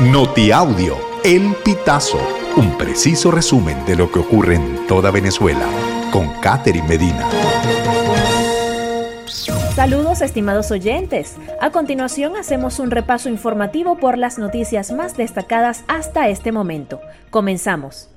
Notiaudio, El Pitazo, un preciso resumen de lo que ocurre en toda Venezuela, con Catherine Medina. Saludos estimados oyentes. A continuación hacemos un repaso informativo por las noticias más destacadas hasta este momento. Comenzamos.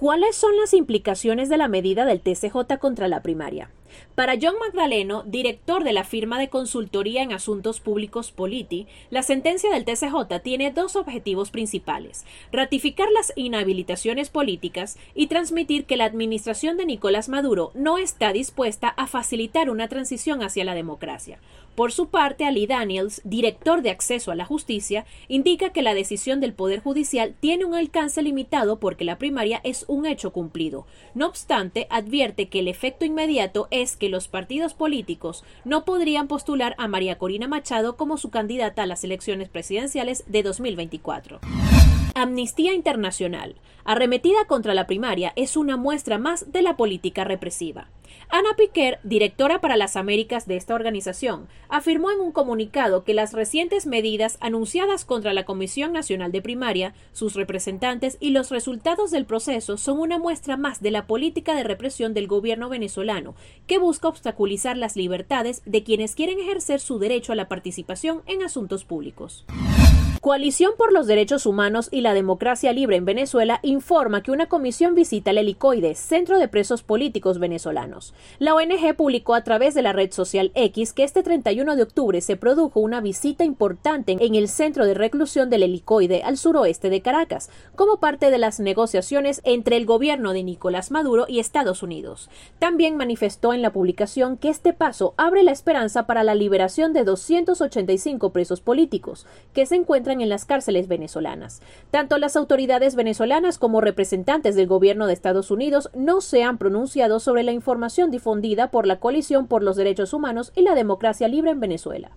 ¿Cuáles son las implicaciones de la medida del TCJ contra la primaria? Para John Magdaleno, director de la firma de consultoría en asuntos públicos Politi, la sentencia del TCJ tiene dos objetivos principales: ratificar las inhabilitaciones políticas y transmitir que la administración de Nicolás Maduro no está dispuesta a facilitar una transición hacia la democracia. Por su parte, Ali Daniels, director de Acceso a la Justicia, indica que la decisión del Poder Judicial tiene un alcance limitado porque la primaria es un hecho cumplido. No obstante, advierte que el efecto inmediato es que los partidos políticos no podrían postular a María Corina Machado como su candidata a las elecciones presidenciales de 2024. Amnistía Internacional, arremetida contra la primaria, es una muestra más de la política represiva. Ana Piquer, directora para las Américas de esta organización, afirmó en un comunicado que las recientes medidas anunciadas contra la Comisión Nacional de Primaria, sus representantes y los resultados del proceso son una muestra más de la política de represión del gobierno venezolano, que busca obstaculizar las libertades de quienes quieren ejercer su derecho a la participación en asuntos públicos. Coalición por los Derechos Humanos y la Democracia Libre en Venezuela informa que una comisión visita el helicoide, Centro de Presos Políticos Venezolanos. La ONG publicó a través de la red social X que este 31 de octubre se produjo una visita importante en el centro de reclusión del helicoide al suroeste de Caracas, como parte de las negociaciones entre el gobierno de Nicolás Maduro y Estados Unidos. También manifestó en la publicación que este paso abre la esperanza para la liberación de 285 presos políticos que se en las cárceles venezolanas. Tanto las autoridades venezolanas como representantes del gobierno de Estados Unidos no se han pronunciado sobre la información difundida por la Coalición por los Derechos Humanos y la Democracia Libre en Venezuela.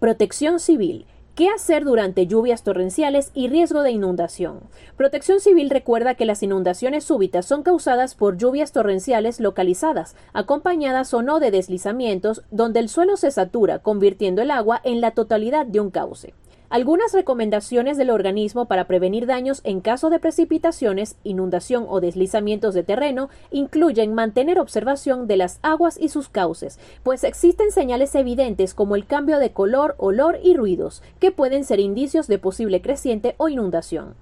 Protección Civil. ¿Qué hacer durante lluvias torrenciales y riesgo de inundación? Protección Civil recuerda que las inundaciones súbitas son causadas por lluvias torrenciales localizadas, acompañadas o no de deslizamientos, donde el suelo se satura, convirtiendo el agua en la totalidad de un cauce. Algunas recomendaciones del organismo para prevenir daños en caso de precipitaciones, inundación o deslizamientos de terreno incluyen mantener observación de las aguas y sus cauces, pues existen señales evidentes como el cambio de color, olor y ruidos, que pueden ser indicios de posible creciente o inundación.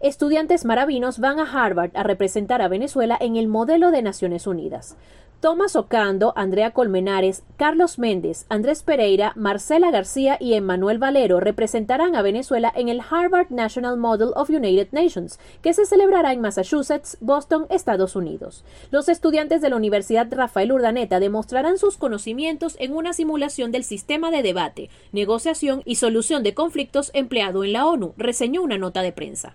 Estudiantes maravinos van a Harvard a representar a Venezuela en el modelo de Naciones Unidas. Tomás Ocando, Andrea Colmenares, Carlos Méndez, Andrés Pereira, Marcela García y Emmanuel Valero representarán a Venezuela en el Harvard National Model of United Nations, que se celebrará en Massachusetts, Boston, Estados Unidos. Los estudiantes de la Universidad Rafael Urdaneta demostrarán sus conocimientos en una simulación del sistema de debate, negociación y solución de conflictos empleado en la ONU, reseñó una nota de prensa.